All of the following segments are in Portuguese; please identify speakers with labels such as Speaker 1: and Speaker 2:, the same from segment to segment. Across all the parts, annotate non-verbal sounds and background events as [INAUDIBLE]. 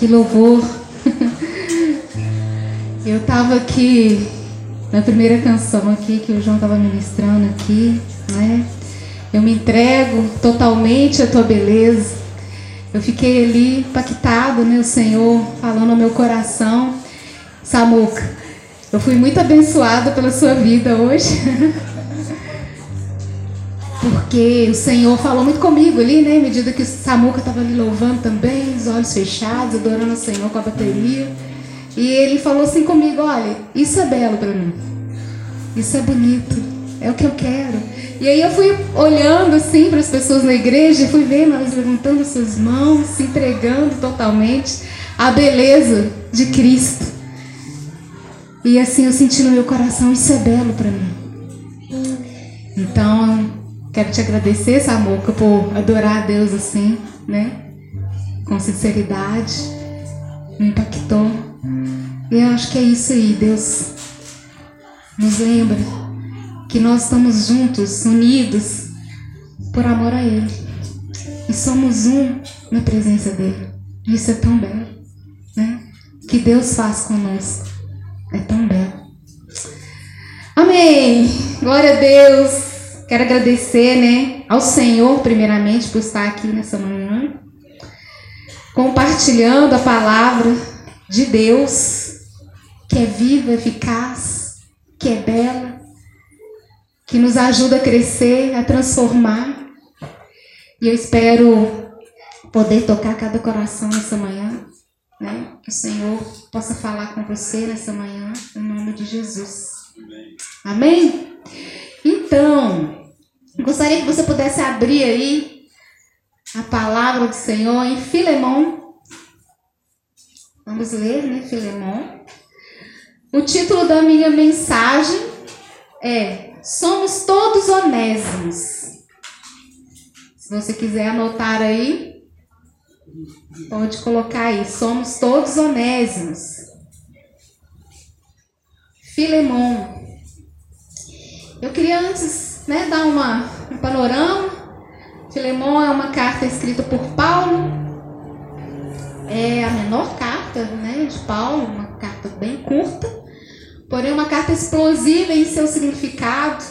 Speaker 1: Que louvor. [LAUGHS] Eu estava aqui na primeira canção aqui que o João estava ministrando aqui, né? Eu me entrego totalmente à tua beleza. Eu fiquei ali impactado, né? O Senhor falando ao meu coração. Samuca, eu fui muito abençoada pela sua vida hoje. [LAUGHS] Porque o Senhor falou muito comigo ali, né? À medida que o Samuca estava ali louvando também, os olhos fechados, adorando o Senhor com a bateria. E ele falou assim comigo: Olha, isso é belo para mim. Isso é bonito. É o que eu quero. E aí eu fui olhando assim para as pessoas na igreja fui vendo elas levantando suas mãos, se entregando totalmente à beleza de Cristo. E assim eu senti no meu coração, isso é belo para mim. Então, quero te agradecer, Samuca, por adorar a Deus assim, né? Com sinceridade. Me impactou. E eu acho que é isso aí, Deus nos lembra que nós estamos juntos, unidos, por amor a Ele. E somos um na presença dEle. Isso é tão belo. Né? Que Deus faz conosco. É tão belo. Amém. Glória a Deus. Quero agradecer, né, ao Senhor primeiramente por estar aqui nessa manhã, compartilhando a palavra de Deus, que é viva, eficaz, que é bela, que nos ajuda a crescer, a transformar. E eu espero poder tocar cada coração nessa manhã, né? Que o Senhor possa falar com você nessa manhã, em nome de Jesus. Amém? Então, gostaria que você pudesse abrir aí a palavra do Senhor em Filemão. Vamos ler, né, Filemão? O título da minha mensagem é somos todos onésimos. Se você quiser anotar aí, pode colocar aí. Somos todos onésimos. Filemon. Eu queria antes né, dar uma, um panorama. Filemon é uma carta escrita por Paulo. É a menor carta né, de Paulo, uma carta bem curta porém uma carta explosiva em seu significado.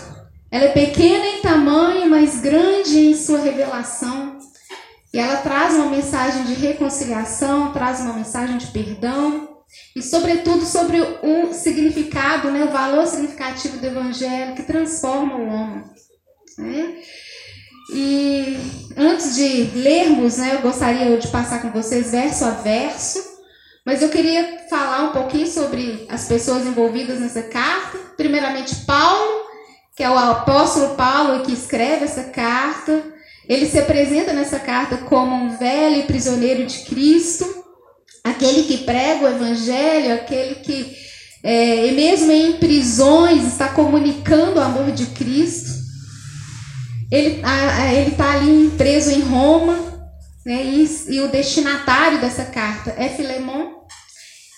Speaker 1: Ela é pequena em tamanho, mas grande em sua revelação. E ela traz uma mensagem de reconciliação, traz uma mensagem de perdão e, sobretudo, sobre o significado, né, o valor significativo do Evangelho que transforma o homem. Né? E antes de lermos, né, eu gostaria de passar com vocês verso a verso mas eu queria falar um pouquinho sobre as pessoas envolvidas nessa carta. Primeiramente, Paulo, que é o apóstolo Paulo que escreve essa carta. Ele se apresenta nessa carta como um velho prisioneiro de Cristo, aquele que prega o evangelho, aquele que, é, mesmo em prisões, está comunicando o amor de Cristo. Ele está ali preso em Roma, né? E, e, o destinatário dessa carta é Filemon.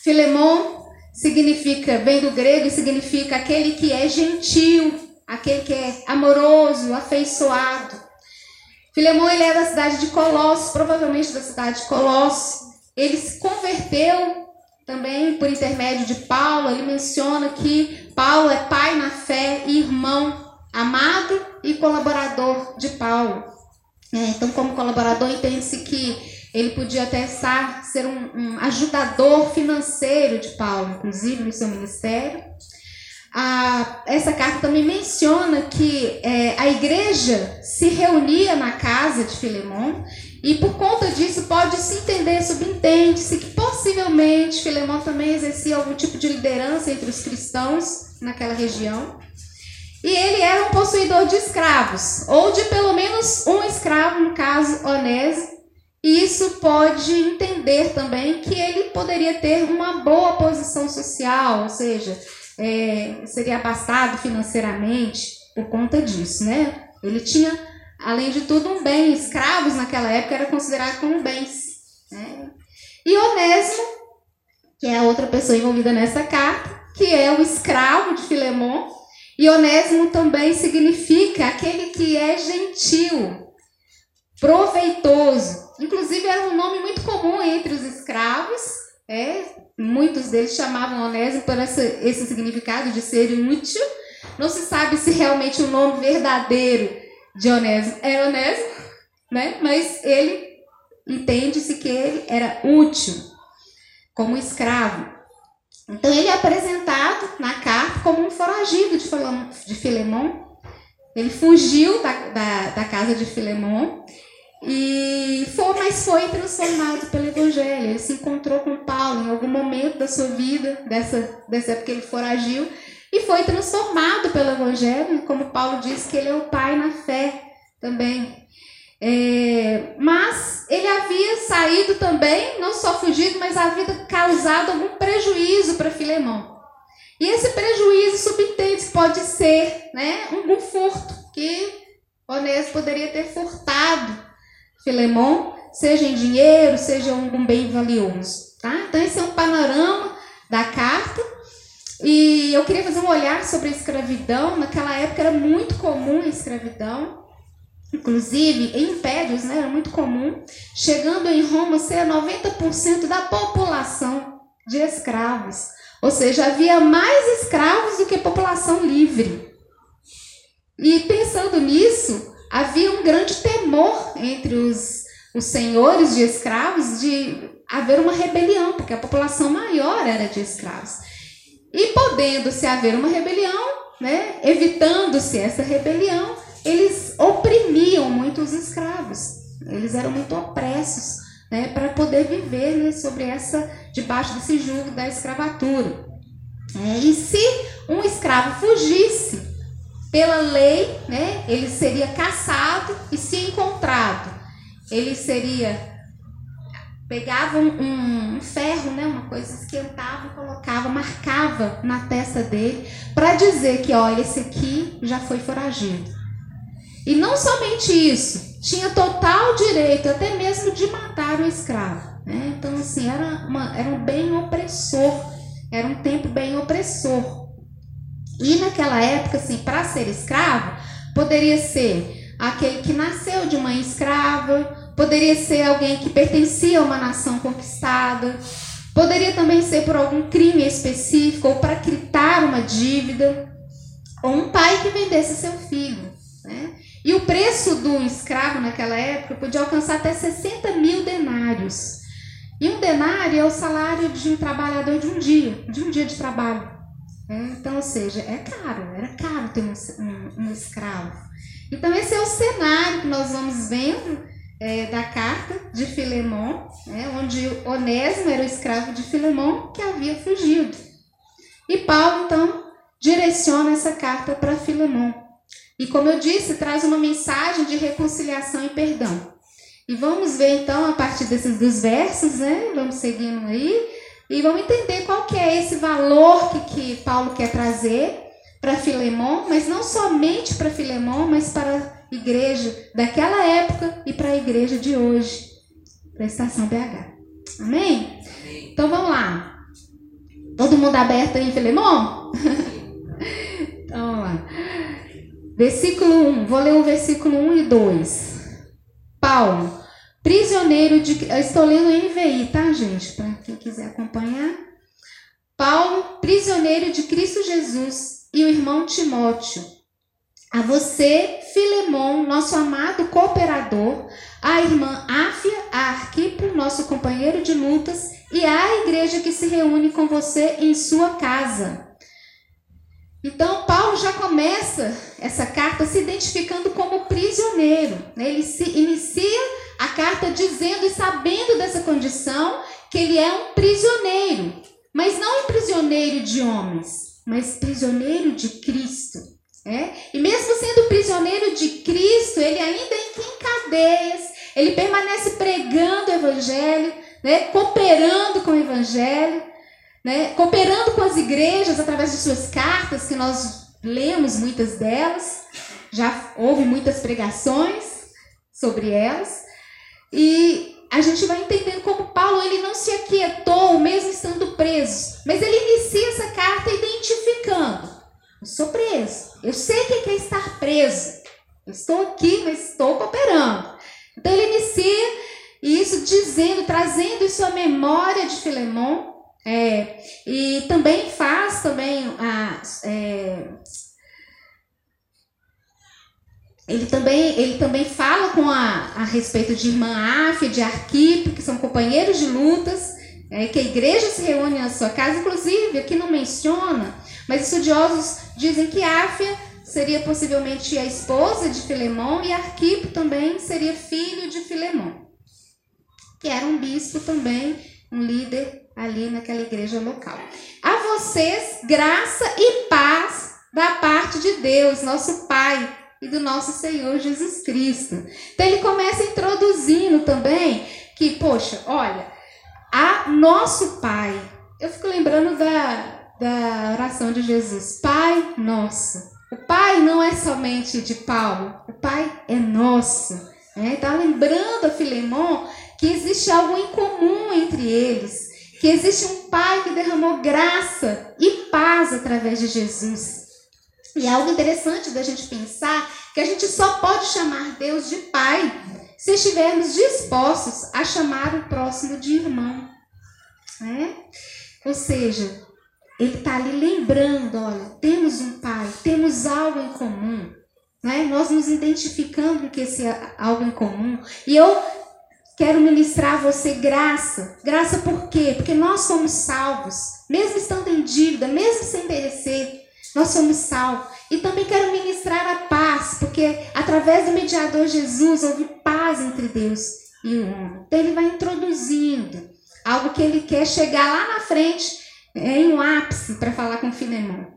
Speaker 1: Filemon significa, vem do grego significa aquele que é gentil, aquele que é amoroso, afeiçoado. Filemon ele é da cidade de Colossos, provavelmente da cidade de Colossos. Ele se converteu também por intermédio de Paulo. Ele menciona que Paulo é pai na fé e irmão amado e colaborador de Paulo. É, então, como colaborador, entende-se que ele podia até ser um, um, ajudador financeiro de Paulo, inclusive no seu ministério. Ah, essa carta também menciona que é, a igreja se reunia na casa de Filemão e por conta disso pode-se entender, subentende-se que possivelmente Filemão também exercia algum tipo de liderança entre os cristãos naquela região. E ele era um possuidor de escravos, ou de pelo menos um escravo, no caso Onésio. E isso pode entender também que ele poderia ter uma boa posição social, ou seja, é, seria abastado financeiramente por conta disso, né? Ele tinha, além de tudo, um bem. Escravos naquela época era considerado como bens. Né? E Onésimo, que é a outra pessoa envolvida nessa carta, que é o escravo de Filemon, e onésimo também significa aquele que é gentil, proveitoso. Inclusive era um nome muito comum entre os escravos É, muitos deles chamavam Onésimo por esse significado de ser útil. Não se sabe se realmente o nome verdadeiro de Onésimo é Onésimo, né? mas ele entende-se que ele era útil como escravo. Então ele é apresentado na carta como um foragido de Filemão. Ele fugiu da, da, da casa de Filemão e foi, mas foi transformado pelo Evangelho. Ele se encontrou com Paulo em algum momento da sua vida, dessa, dessa época que ele foragiu, e foi transformado pelo Evangelho, como Paulo diz que ele é o pai na fé também. É, mas ele havia saído também, não só fugido, mas havia causado algum prejuízo para Filemão. E esse prejuízo subentende pode ser né, um furto, que Onésio poderia ter furtado Filemon, seja em dinheiro, seja algum bem valioso. Tá? Então, esse é um panorama da carta. E eu queria fazer um olhar sobre a escravidão. Naquela época era muito comum a escravidão. Inclusive, em impérios, né, era muito comum. Chegando em Roma, ser 90% da população de escravos. Ou seja, havia mais escravos do que população livre. E pensando nisso, havia um grande temor entre os, os senhores de escravos de haver uma rebelião, porque a população maior era de escravos. E podendo-se haver uma rebelião, né, evitando-se essa rebelião, eles oprimiam muito os escravos. Eles eram muito opressos né, para poder viver né, sobre essa, debaixo desse jugo da escravatura. É, e se um escravo fugisse pela lei, né, ele seria caçado e se encontrado, ele seria pegava um, um, ferro, né, uma coisa esquentava, colocava, marcava na testa dele para dizer que, olha, esse aqui já foi foragido. E não somente isso, tinha total direito até mesmo de matar o escravo. Né? Então, assim, era, uma, era um bem opressor, era um tempo bem opressor. E naquela época, assim, para ser escravo, poderia ser aquele que nasceu de mãe escrava, poderia ser alguém que pertencia a uma nação conquistada, poderia também ser por algum crime específico ou para quitar uma dívida, ou um pai que vendesse seu filho. Né? E o preço do escravo naquela época podia alcançar até 60 mil denários. E um denário é o salário de um trabalhador de um dia, de um dia de trabalho. É, então, ou seja, é caro, era caro ter um, um, um escravo. Então, esse é o cenário que nós vamos vendo é, da carta de Filemão, né, onde Onésimo era o escravo de Filemão que havia fugido. E Paulo, então, direciona essa carta para Filemão. E, como eu disse, traz uma mensagem de reconciliação e perdão. E vamos ver, então, a partir desses dos versos, né? Vamos seguindo aí e vamos entender qual que é esse valor que, que Paulo quer trazer para Filemão, mas não somente para Filemão, mas para a igreja daquela época e para a igreja de hoje, para a estação BH. Amém? Então vamos lá. Todo mundo aberto aí, Filemão? então vamos lá. Versículo 1, vou ler o versículo 1 e 2. Paulo, Prisioneiro de. Estou lendo em NVI, tá, gente? Para quem quiser acompanhar. Paulo, prisioneiro de Cristo Jesus, e o irmão Timóteo. A você, Filemon, nosso amado cooperador, a irmã Áfia, a Arquipo, nosso companheiro de lutas, e a igreja que se reúne com você em sua casa. Então, Paulo já começa essa carta se identificando como prisioneiro. Ele se inicia a carta dizendo e sabendo dessa condição que ele é um prisioneiro, mas não um prisioneiro de homens, mas prisioneiro de Cristo. É? E mesmo sendo prisioneiro de Cristo, ele ainda em cadeias, ele permanece pregando o Evangelho, né? cooperando com o Evangelho, né? cooperando com as igrejas através de suas cartas, que nós lemos muitas delas, já houve muitas pregações sobre elas. E a gente vai entendendo como Paulo ele não se aquietou, mesmo estando preso. Mas ele inicia essa carta identificando: eu sou preso. Eu sei que é estar preso. Eu estou aqui, mas estou cooperando. Então ele inicia isso dizendo, trazendo isso à memória de Filemon. É, e também faz também a, é, ele também, ele também fala com a, a respeito de irmã Áfia, de Arquipo, que são companheiros de lutas, é, que a igreja se reúne na sua casa, inclusive, aqui não menciona, mas estudiosos dizem que Áfia seria possivelmente a esposa de Filemão e Arquipo também seria filho de Filemão, que era um bispo também, um líder ali naquela igreja local. A vocês, graça e paz da parte de Deus, nosso Pai, e do nosso Senhor Jesus Cristo. Então ele começa introduzindo também que, poxa, olha, a nosso Pai. Eu fico lembrando da, da oração de Jesus. Pai nosso. O Pai não é somente de Paulo, o Pai é nosso. Está né? Tá lembrando a Filemon que existe algo em comum entre eles, que existe um Pai que derramou graça e paz através de Jesus. E é algo interessante da gente pensar que a gente só pode chamar Deus de Pai se estivermos dispostos a chamar o próximo de irmão. Né? Ou seja, ele está ali lembrando: olha, temos um Pai, temos algo em comum. Né? Nós nos identificando com esse algo em comum. E eu quero ministrar a você graça. Graça por quê? Porque nós somos salvos, mesmo estando em dívida, mesmo sem perecer. Nós somos salvos. E também quero ministrar a paz, porque através do mediador Jesus houve paz entre Deus e o homem. Então ele vai introduzindo algo que ele quer chegar lá na frente, é, em um ápice, para falar com Filemão.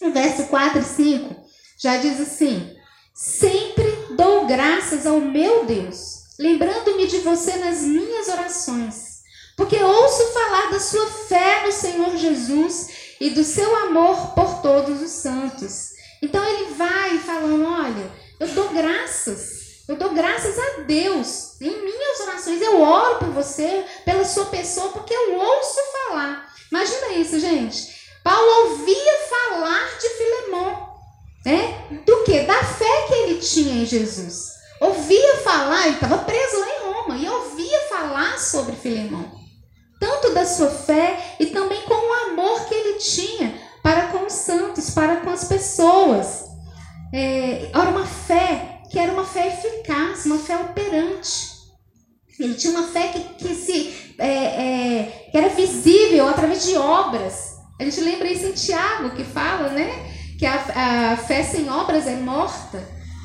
Speaker 1: No verso 4 e 5, já diz assim: Sempre dou graças ao meu Deus, lembrando-me de você nas minhas orações, porque ouço falar da sua fé no Senhor Jesus e do seu amor por todos os santos. Então ele vai falando: olha, eu dou graças. Eu dou graças a Deus em minhas orações. Eu oro por você, pela sua pessoa, porque eu ouço falar. Imagina isso, gente. Paulo ouvia falar de Filemão, né? Do que? Da fé que ele tinha em Jesus. Ouvia falar, ele estava preso lá em Roma, e ouvia falar sobre Filemão tanto da sua fé e também com o amor que tinha para com os santos, para com as pessoas. É, era uma fé que era uma fé eficaz, uma fé operante. Ele tinha uma fé que, que, se, é, é, que era visível através de obras. A gente lembra isso em Tiago, que fala né, que a, a fé sem obras é morta.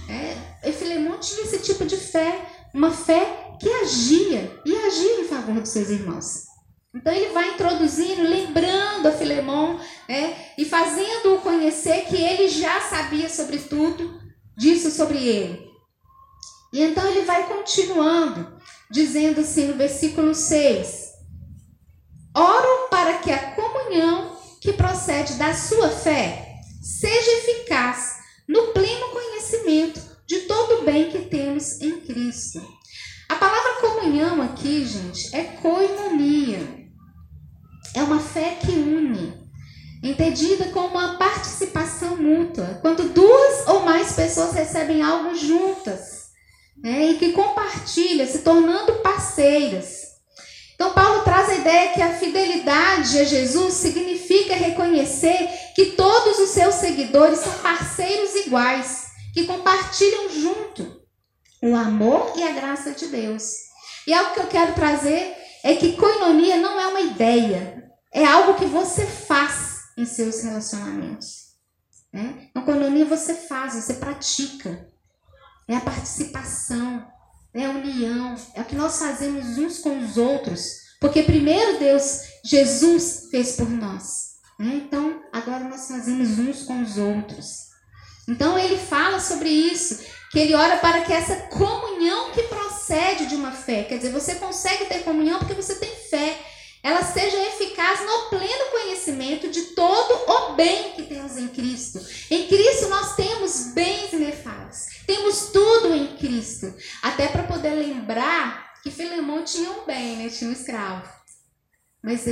Speaker 1: É, e Filemão tinha esse tipo de fé, uma fé que agia e agia em favor dos seus irmãos. Então ele vai introduzindo, lembrando a Filemão, né, e fazendo-o conhecer que ele já sabia sobre tudo disso sobre ele. E então ele vai continuando, dizendo assim no versículo 6: Oro para que a comunhão que procede da sua fé seja eficaz no pleno conhecimento de todo o bem que temos em Cristo. A palavra comunhão aqui, gente, é koinonia. É uma fé que une, entendida como uma participação mútua, quando duas ou mais pessoas recebem algo juntas né, e que compartilham, se tornando parceiras. Então, Paulo traz a ideia que a fidelidade a Jesus significa reconhecer que todos os seus seguidores são parceiros iguais, que compartilham junto o amor e a graça de Deus. E algo que eu quero trazer é que coinonia não é uma ideia, é algo que você faz em seus relacionamentos. Né? Na economia você faz, você pratica. É a participação, é a união, é o que nós fazemos uns com os outros. Porque primeiro Deus, Jesus fez por nós. Né? Então, agora nós fazemos uns com os outros. Então ele fala sobre isso, que ele ora para que essa comunhão que procede de uma fé, quer dizer, você consegue ter comunhão porque você tem fé ela seja eficaz no pleno conhecimento de todo o bem que temos em Cristo. Em Cristo nós temos bens inefáveis. Temos tudo em Cristo. Até para poder lembrar que Filemão tinha um bem, né? tinha um escravo. Mas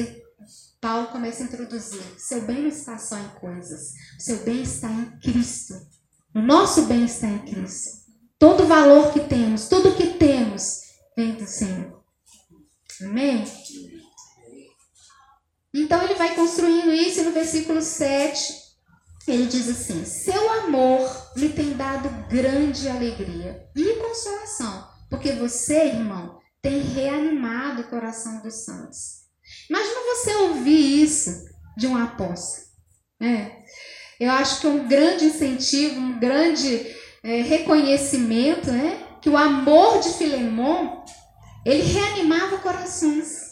Speaker 1: Paulo começa a introduzir: seu bem não está só em coisas, seu bem está em Cristo. O nosso bem está em Cristo. Todo o valor que temos, tudo que temos, vem do Senhor. Amém? Então ele vai construindo isso e no versículo 7 ele diz assim: Seu amor me tem dado grande alegria e consolação, porque você, irmão, tem reanimado o coração dos santos. Imagina você ouvir isso de um apóstolo. É. Eu acho que é um grande incentivo, um grande é, reconhecimento, né? Que o amor de Filemon, ele reanimava corações.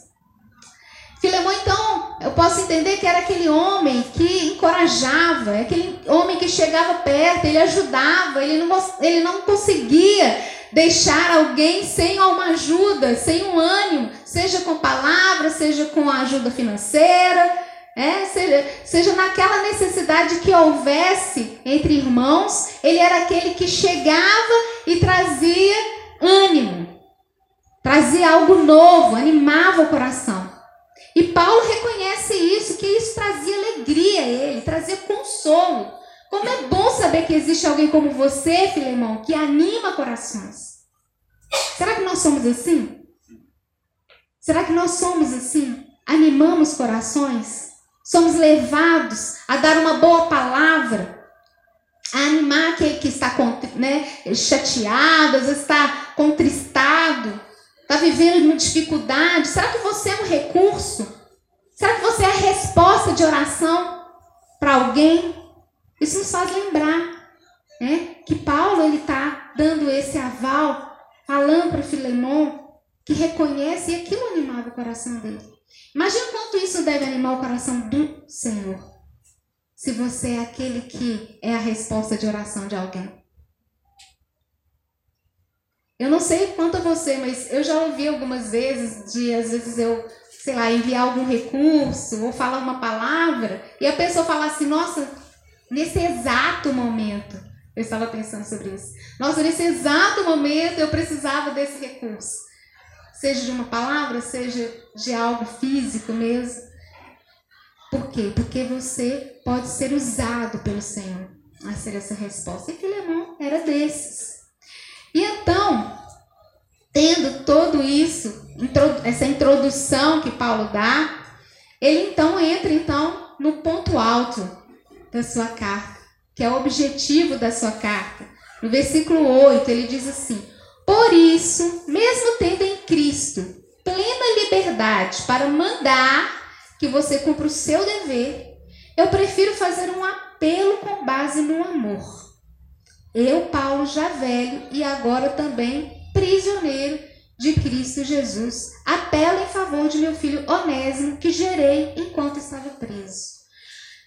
Speaker 1: Filemão, então, eu posso entender que era aquele homem que encorajava, é aquele homem que chegava perto, ele ajudava, ele não, ele não conseguia deixar alguém sem uma ajuda, sem um ânimo, seja com palavras, seja com ajuda financeira, é, seja, seja naquela necessidade que houvesse entre irmãos, ele era aquele que chegava e trazia ânimo, trazia algo novo, animava o coração. E Paulo reconhece isso, que isso trazia alegria a ele, trazia consolo. Como é bom saber que existe alguém como você, Filemão, que anima corações. Será que nós somos assim? Será que nós somos assim? Animamos corações? Somos levados a dar uma boa palavra, a animar aquele que está né, chateado, às vezes está contristado, está vivendo uma dificuldade, será que você é um recurso? Será que você é a resposta de oração para alguém? Isso nos faz lembrar né, que Paulo ele está dando esse aval, falando para Filemon que reconhece e aquilo animava o coração dele. Imagina quanto isso deve animar o coração do Senhor. Se você é aquele que é a resposta de oração de alguém. Eu não sei quanto a você, mas eu já ouvi algumas vezes de, às vezes eu, sei lá, enviar algum recurso ou falar uma palavra e a pessoa falar assim, nossa, nesse exato momento, eu estava pensando sobre isso. Nossa, nesse exato momento eu precisava desse recurso. Seja de uma palavra, seja de algo físico mesmo. Por quê? Porque você pode ser usado pelo Senhor a ser essa resposta. E Filemão era desses. E então, tendo todo isso, essa introdução que Paulo dá, ele então entra então no ponto alto da sua carta, que é o objetivo da sua carta. No versículo 8, ele diz assim: Por isso, mesmo tendo em Cristo plena liberdade para mandar que você cumpra o seu dever, eu prefiro fazer um apelo com base no amor eu, Paulo, já velho e agora também prisioneiro de Cristo Jesus, apelo em favor de meu filho Onésimo, que gerei enquanto estava preso.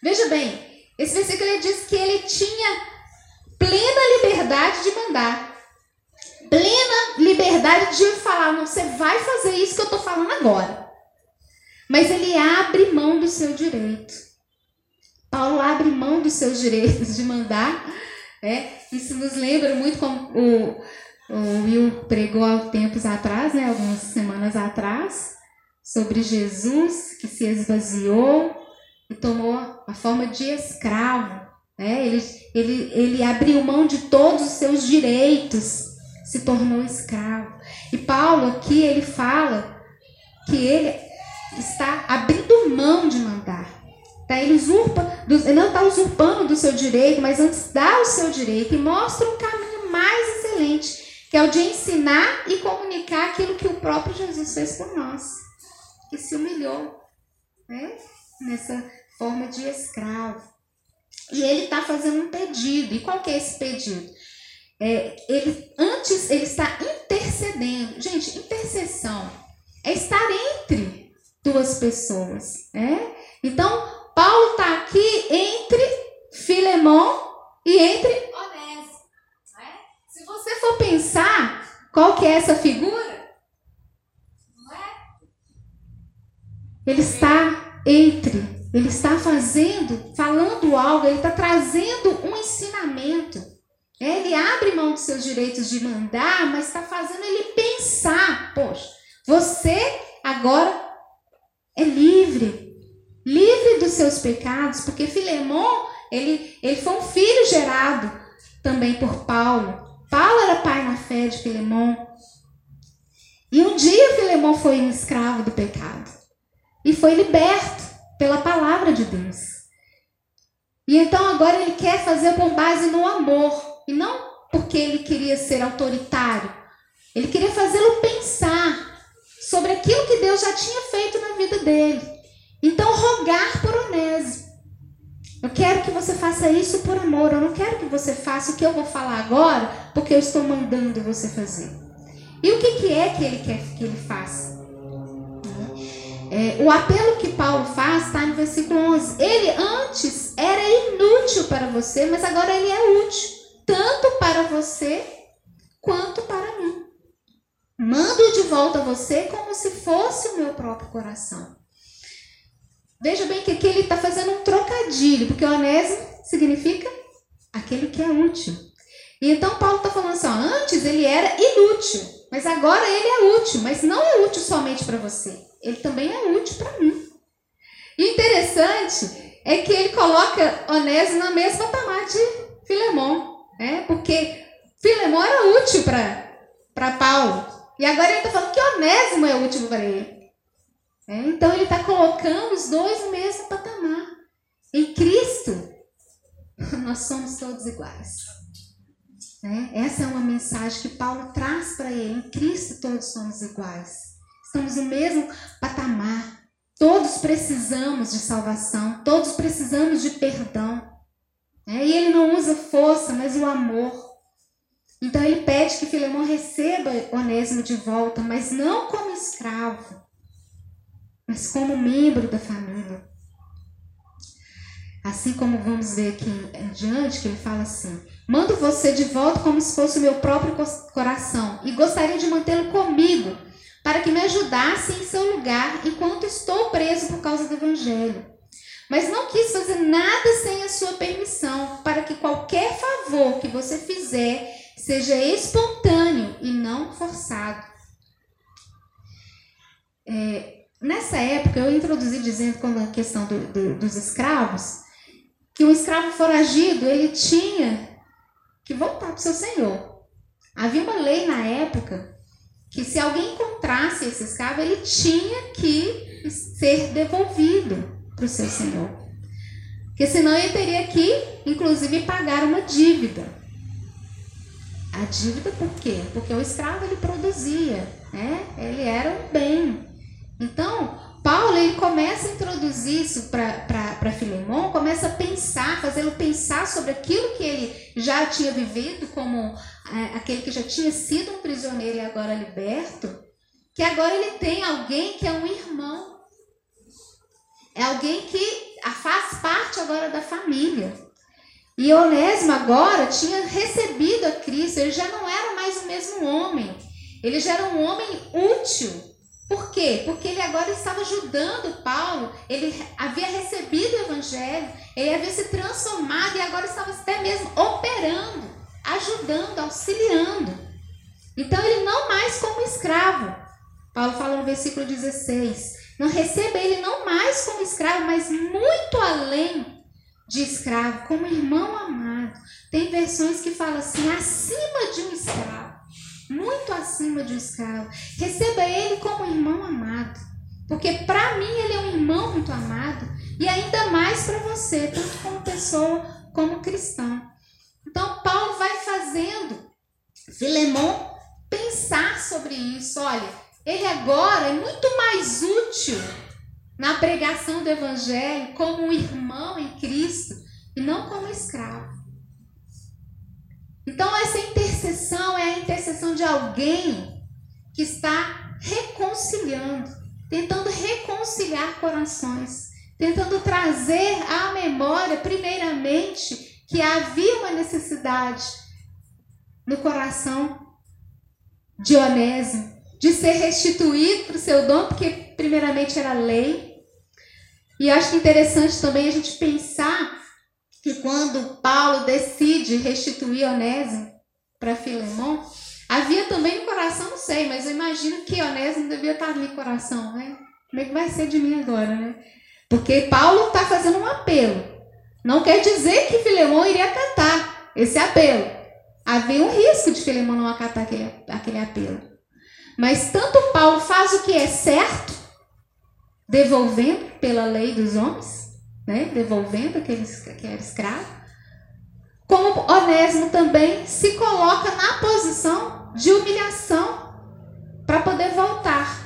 Speaker 1: Veja bem, esse versículo ele diz que ele tinha plena liberdade de mandar, plena liberdade de falar, não, você vai fazer isso que eu estou falando agora. Mas ele abre mão do seu direito. Paulo abre mão dos seus direitos de mandar é, isso nos lembra muito como o, o Will pregou há tempos atrás, né, algumas semanas atrás, sobre Jesus que se esvaziou e tomou a forma de escravo. Né? Ele, ele, ele abriu mão de todos os seus direitos, se tornou escravo. E Paulo aqui ele fala que ele está abrindo mão de mandar. Tá? Ele, usurpa, ele não está usurpando do seu direito, mas antes dá o seu direito e mostra um caminho mais excelente, que é o de ensinar e comunicar aquilo que o próprio Jesus fez por nós, que se humilhou né? nessa forma de escravo. E ele está fazendo um pedido. E qual que é esse pedido? É, ele antes ele está intercedendo. Gente, intercessão é estar entre duas pessoas, né? Então, Paulo está aqui entre Filemão e entre Onésimo. Né? Se você for pensar, qual que é essa figura? Não é? Ele está entre, ele está fazendo, falando algo, ele está trazendo um ensinamento. Ele abre mão dos seus direitos de mandar, mas está fazendo ele pensar. Poxa, você agora é livre livre dos seus pecados, porque Filemon, ele, ele foi um filho gerado também por Paulo. Paulo era pai na fé de Filemon. E um dia Filemão foi um escravo do pecado e foi liberto pela palavra de Deus. E então agora ele quer fazer com base no amor e não porque ele queria ser autoritário. Ele queria fazê-lo pensar sobre aquilo que Deus já tinha feito na vida dele. Então rogar por Onésimo. Eu quero que você faça isso por amor. Eu não quero que você faça o que eu vou falar agora, porque eu estou mandando você fazer. E o que, que é que ele quer que ele faça? É, o apelo que Paulo faz está no versículo 11. Ele antes era inútil para você, mas agora ele é útil, tanto para você quanto para mim. Mando de volta a você como se fosse o meu próprio coração. Veja bem que aqui ele está fazendo um trocadilho, porque onésimo significa aquele que é útil. E então Paulo está falando assim: ó, antes ele era inútil, mas agora ele é útil, mas não é útil somente para você ele também é útil para mim. E interessante é que ele coloca Onésimo na mesma patamar de Filemão, né? porque Filemão era útil para Paulo. E agora ele está falando que Onésimo é útil para ele. Então ele está colocando os dois no mesmo patamar. Em Cristo, [LAUGHS] nós somos todos iguais. Né? Essa é uma mensagem que Paulo traz para ele. Em Cristo todos somos iguais. Estamos no mesmo patamar. Todos precisamos de salvação, todos precisamos de perdão. É, e ele não usa força, mas o amor. Então ele pede que Filemão receba Onésimo de volta, mas não como escravo, mas como membro da família. Assim como vamos ver aqui em diante, que ele fala assim: Mando você de volta como se fosse o meu próprio coração, e gostaria de mantê-lo comigo para que me ajudasse em seu lugar enquanto estou preso por causa do Evangelho. Mas não quis fazer nada sem a sua permissão, para que qualquer favor que você fizer seja espontâneo e não forçado. É, nessa época, eu introduzi dizendo com a questão do, do, dos escravos, que um escravo foragido, ele tinha que voltar para o seu senhor. Havia uma lei na época que se alguém encontrasse esse escravo, ele tinha que ser devolvido para o seu senhor. Porque senão ele teria que, inclusive, pagar uma dívida. A dívida por quê? Porque o escravo ele produzia, né? ele era um bem. Então, Paulo ele começa a introduzir isso para Filemão, começa a pensar, fazê-lo pensar sobre aquilo que ele já tinha vivido como é, aquele que já tinha sido um prisioneiro e agora liberto, que agora ele tem alguém que é um irmão. É alguém que faz parte agora da família. E Onésimo agora tinha recebido a Cristo, ele já não era mais o mesmo homem. Ele já era um homem útil por quê? Porque ele agora estava ajudando Paulo, ele havia recebido o evangelho, ele havia se transformado e agora estava até mesmo operando, ajudando, auxiliando. Então ele não mais como escravo. Paulo fala no versículo 16: não receba ele não mais como escravo, mas muito além de escravo, como irmão amado. Tem versões que falam assim, acima de um escravo muito acima de escravo. Receba ele como irmão amado. Porque para mim ele é um irmão muito amado. E ainda mais para você, tanto como pessoa como cristão. Então Paulo vai fazendo Filemão pensar sobre isso. Olha, ele agora é muito mais útil na pregação do evangelho como um irmão em Cristo e não como escravo. Então, essa intercessão é a intercessão de alguém que está reconciliando, tentando reconciliar corações, tentando trazer à memória, primeiramente, que havia uma necessidade no coração de Onésimo de ser restituído para o seu dom, porque primeiramente era lei. E acho interessante também a gente pensar que quando Paulo decide restituir Onésimo para Filemão, havia também no coração, não sei, mas eu imagino que Onésimo devia estar ali no coração, né? Como é que vai ser de mim agora, né? Porque Paulo está fazendo um apelo. Não quer dizer que Filemão iria acatar esse apelo. Havia um risco de Filemão não acatar aquele, aquele apelo. Mas tanto Paulo faz o que é certo, devolvendo pela lei dos homens, né? devolvendo aquele, aquele escravo, como Onésimo também se coloca na posição de humilhação para poder voltar.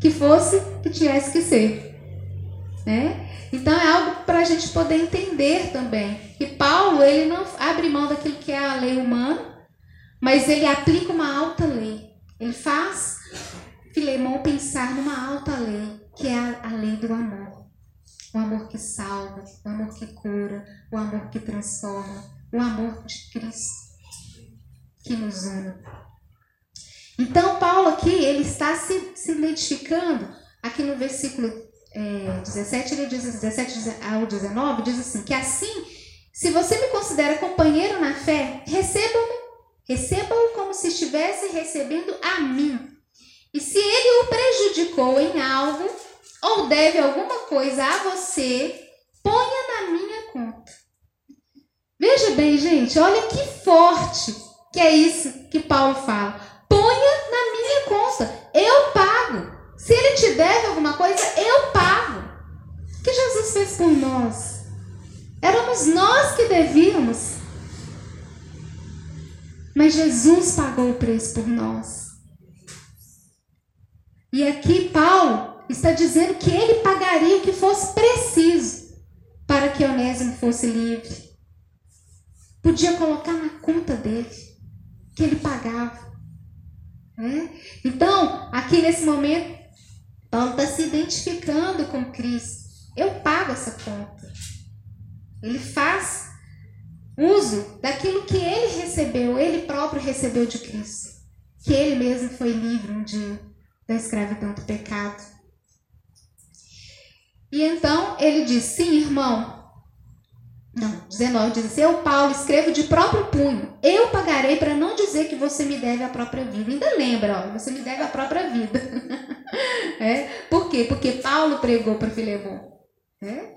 Speaker 1: Que fosse que tivesse que ser. Né? Então é algo para a gente poder entender também. Que Paulo ele não abre mão daquilo que é a lei humana, mas ele aplica uma alta lei. Ele faz Filemão pensar numa alta lei, que é a, a lei do amor. O amor que salva, o amor que cura, o amor que transforma, o amor de Cristo que nos une. Então, Paulo aqui, ele está se, se identificando, aqui no versículo é, 17, ele diz 17 ao 19, diz assim, que assim, se você me considera companheiro na fé, receba-me Receba-o como se estivesse recebendo a mim. E se ele o prejudicou em algo, ou deve alguma coisa a você, ponha na minha conta. Veja bem, gente, olha que forte que é isso que Paulo fala. Ponha na minha conta, eu pago. Se ele te deve alguma coisa, eu pago. O que Jesus fez por nós? Éramos nós que devíamos. Mas Jesus pagou o preço por nós. E aqui Paulo está dizendo que ele pagaria o que fosse preciso para que Onésimo fosse livre. Podia colocar na conta dele que ele pagava. Né? Então, aqui nesse momento, Paulo está se identificando com Cristo. Eu pago essa conta. Ele faz uso daquilo que ele recebeu, ele próprio recebeu de Cristo. Que ele mesmo foi livre um dia da escravidão do pecado. E então ele diz: Sim, irmão. Não, 19 diz assim: Eu, Paulo, escrevo de próprio punho. Eu pagarei para não dizer que você me deve a própria vida. Ainda lembra, ó, você me deve a própria vida. [LAUGHS] é? Por quê? Porque Paulo pregou para Filemão. É?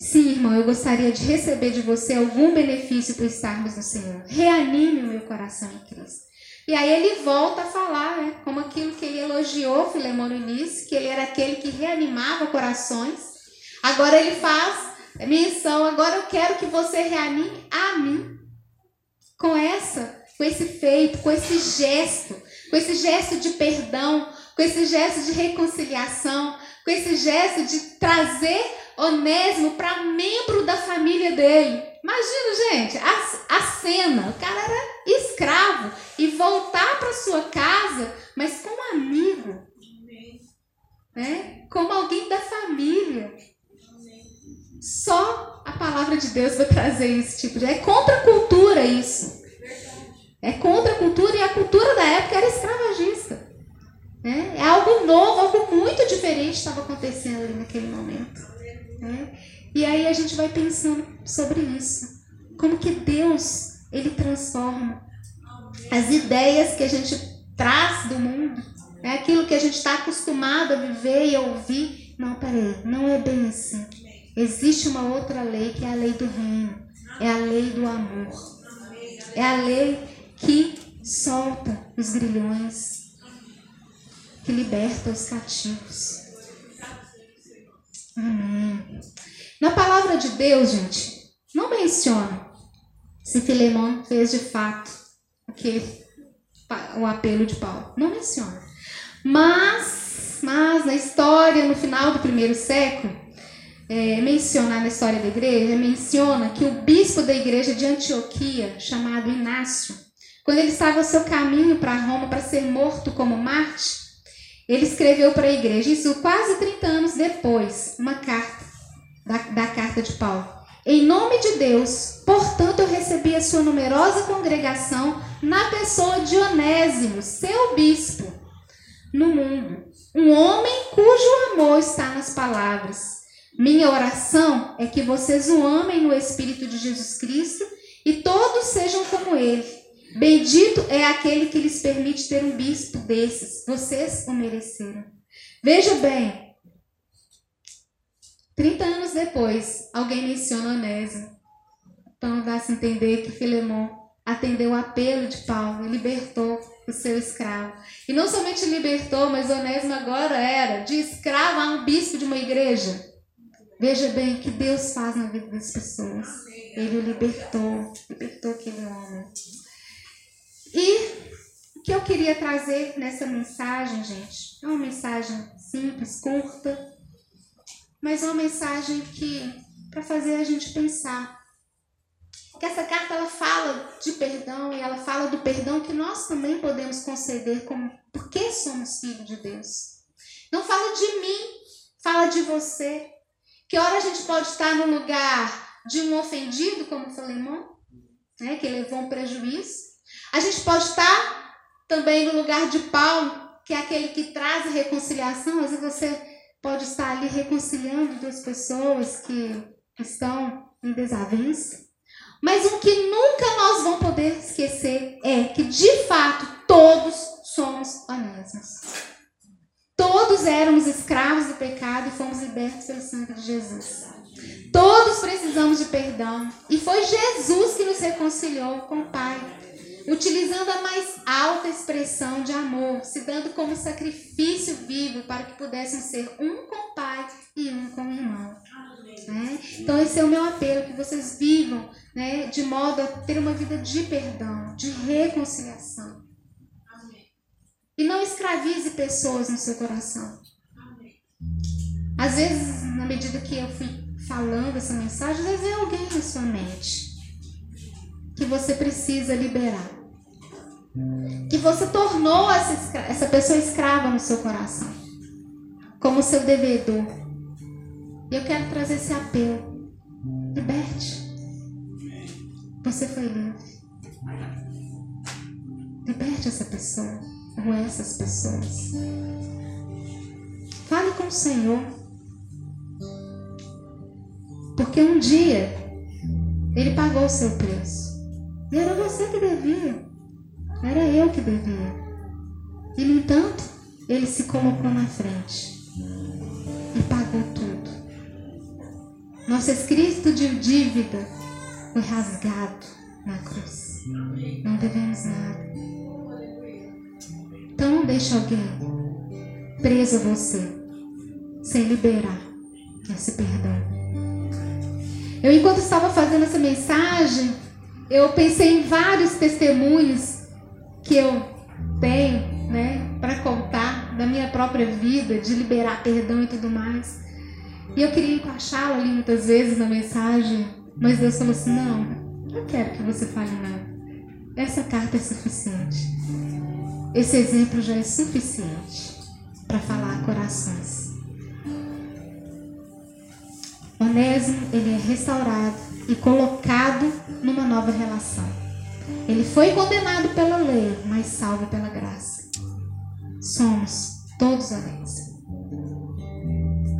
Speaker 1: Sim, irmão, eu gostaria de receber de você algum benefício por estarmos no Senhor. Reanime o meu coração em Cristo. E aí ele volta a falar, né, como aquilo que ele elogiou Filemão no início, que ele era aquele que reanimava corações. Agora ele faz menção, agora eu quero que você reanime a mim. Com essa, com esse feito, com esse gesto, com esse gesto de perdão, com esse gesto de reconciliação, com esse gesto de trazer Onésimo para membro da família dele. Imagina, gente, a, a cena. O cara era escravo e voltar para sua casa, mas como amigo. Né? Como alguém da família. Só a palavra de Deus vai trazer esse tipo de. É contra a cultura isso. É contra a cultura e a cultura da época era escravagista. Né? É algo novo, algo muito diferente estava acontecendo ali naquele momento. Né? E aí a gente vai pensando sobre isso. Como que Deus, ele transforma as ideias que a gente traz do mundo, é aquilo que a gente está acostumado a viver e a ouvir. Não, peraí, não é bem assim. Existe uma outra lei que é a lei do reino, é a lei do amor, é a lei que solta os grilhões, que liberta os cativos. Amém. Na palavra de Deus, gente, não menciona se Filemão fez de fato o apelo de Paulo. Não menciona. Mas, mas na história, no final do primeiro século, é, mencionar na história da igreja, menciona que o bispo da igreja de Antioquia, chamado Inácio, quando ele estava ao seu caminho para Roma para ser morto como Marte, ele escreveu para a igreja, isso quase 30 anos depois, uma carta, da, da carta de Paulo. Em nome de Deus, portanto, eu recebi a sua numerosa congregação na pessoa de Onésimo, seu bispo, no mundo. Um homem cujo amor está nas palavras. Minha oração é que vocês o amem no Espírito de Jesus Cristo e todos sejam como ele Bendito é aquele que lhes permite ter um bispo desses. Vocês o mereceram. Veja bem. 30 anos depois, alguém menciona Onésimo. Então dá-se entender que Filemão atendeu o apelo de Paulo e libertou o seu escravo. E não somente libertou, mas Onésimo agora era de escravo a um bispo de uma igreja. Veja bem o que Deus faz na vida das pessoas. Ele o libertou, libertou aquele homem. E o que eu queria trazer nessa mensagem, gente, é uma mensagem simples, curta, mas uma mensagem que para fazer a gente pensar que essa carta ela fala de perdão e ela fala do perdão que nós também podemos conceder como porque somos filhos de Deus. Não fala de mim, fala de você. Que hora a gente pode estar no lugar de um ofendido, como Filemão, né, que levou um prejuízo. A gente pode estar também no lugar de Paulo, que é aquele que traz a reconciliação. Às vezes você pode estar ali reconciliando duas pessoas que estão em desavença. Mas o que nunca nós vamos poder esquecer é que, de fato, todos somos honestos. Todos éramos escravos do pecado e fomos libertos pelo sangue de Jesus. Todos precisamos de perdão. E foi Jesus que nos reconciliou com o Pai, utilizando a mais alta expressão de amor, se dando como sacrifício vivo para que pudéssemos ser um com o Pai e um com o irmão. Né? Então, esse é o meu apelo: que vocês vivam né, de modo a ter uma vida de perdão, de reconciliação. E não escravize pessoas no seu coração. Às vezes, na medida que eu fui falando essa mensagem, às vezes é alguém na sua mente que você precisa liberar. Que você tornou essa, essa pessoa escrava no seu coração, como seu devedor. E eu quero trazer esse apelo. Liberte. Você foi livre. Liberte essa pessoa ou essas pessoas. Fale com o Senhor. Porque um dia ele pagou o seu preço. E era você que devia. Era eu que devia. E no entanto, ele se colocou na frente e pagou tudo. Nosso escrito de dívida foi rasgado na cruz. Não devemos nada. Então não deixe alguém preso a você sem liberar esse perdão. Eu, enquanto estava fazendo essa mensagem, eu pensei em vários testemunhos que eu tenho, né, para contar da minha própria vida, de liberar perdão e tudo mais. E eu queria encaixá-lo ali muitas vezes na mensagem, mas Deus falou assim: não, não quero que você fale nada. Essa carta é suficiente. Esse exemplo já é suficiente para falar corações. Onésimo, ele é restaurado e colocado numa nova relação. Ele foi condenado pela lei, mas salvo pela graça. Somos todos a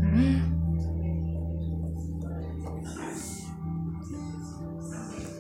Speaker 1: Amém?